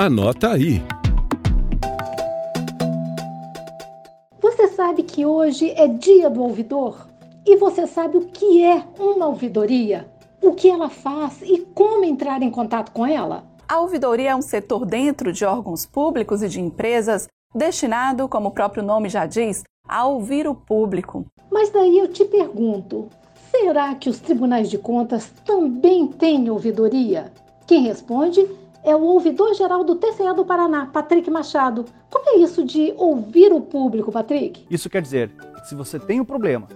Anota aí. Você sabe que hoje é dia do ouvidor? E você sabe o que é uma ouvidoria? O que ela faz e como entrar em contato com ela? A ouvidoria é um setor dentro de órgãos públicos e de empresas destinado, como o próprio nome já diz, a ouvir o público. Mas daí eu te pergunto: será que os tribunais de contas também têm ouvidoria? Quem responde é o ouvidor-geral do TCE do Paraná, Patrick Machado. Como é isso de ouvir o público, Patrick? Isso quer dizer que se você tem um problema,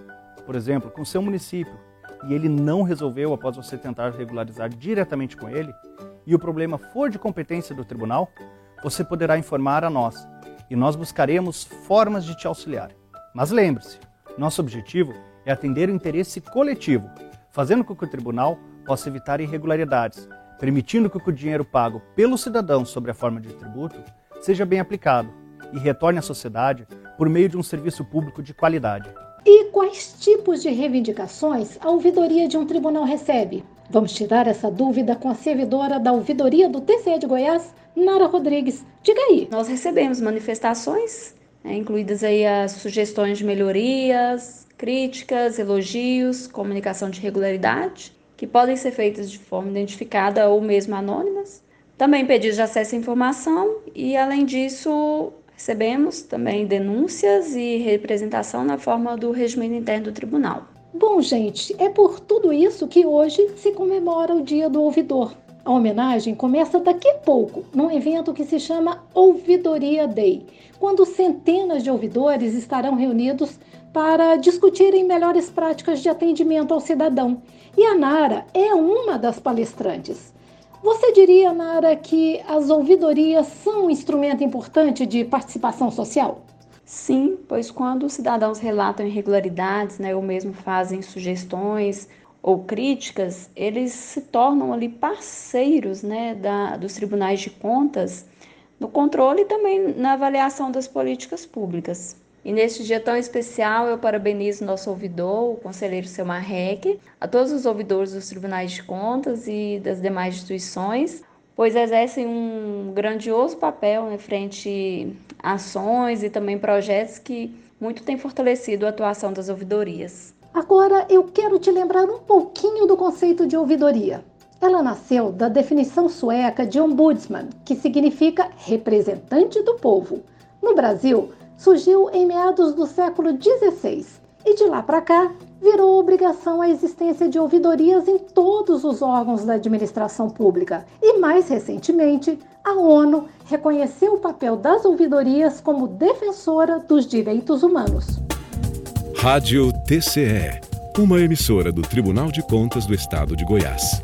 por exemplo, com seu município, e ele não resolveu após você tentar regularizar diretamente com ele, e o problema for de competência do tribunal, você poderá informar a nós e nós buscaremos formas de te auxiliar. Mas lembre-se, nosso objetivo é atender o interesse coletivo, fazendo com que o tribunal possa evitar irregularidades, permitindo que o dinheiro pago pelo cidadão sobre a forma de tributo seja bem aplicado e retorne à sociedade por meio de um serviço público de qualidade. E quais tipos de reivindicações a ouvidoria de um tribunal recebe? Vamos tirar essa dúvida com a servidora da ouvidoria do TCE de Goiás, Nara Rodrigues. Diga aí. Nós recebemos manifestações, né, incluídas aí as sugestões de melhorias, críticas, elogios, comunicação de regularidade, que podem ser feitas de forma identificada ou mesmo anônimas. Também pedidos de acesso à informação e, além disso, Recebemos também denúncias e representação na forma do regimento interno do tribunal. Bom, gente, é por tudo isso que hoje se comemora o Dia do Ouvidor. A homenagem começa daqui a pouco, num evento que se chama Ouvidoria Day, quando centenas de ouvidores estarão reunidos para discutirem melhores práticas de atendimento ao cidadão. E a Nara é uma das palestrantes. Você diria, Nara, que as ouvidorias são um instrumento importante de participação social? Sim, pois quando os cidadãos relatam irregularidades, né, ou mesmo fazem sugestões ou críticas, eles se tornam ali parceiros né, da, dos tribunais de contas no controle e também na avaliação das políticas públicas. E neste dia tão especial, eu parabenizo nosso ouvidor, o conselheiro Selmar Reck, a todos os ouvidores dos tribunais de contas e das demais instituições, pois exercem um grandioso papel né, frente a ações e também projetos que muito têm fortalecido a atuação das ouvidorias. Agora eu quero te lembrar um pouquinho do conceito de ouvidoria. Ela nasceu da definição sueca de ombudsman, que significa representante do povo. No Brasil, surgiu em meados do século XVI e de lá para cá virou obrigação a existência de ouvidorias em todos os órgãos da administração pública. E mais recentemente, a ONU reconheceu o papel das ouvidorias como defensora dos direitos humanos. Rádio TCE, uma emissora do Tribunal de Contas do Estado de Goiás.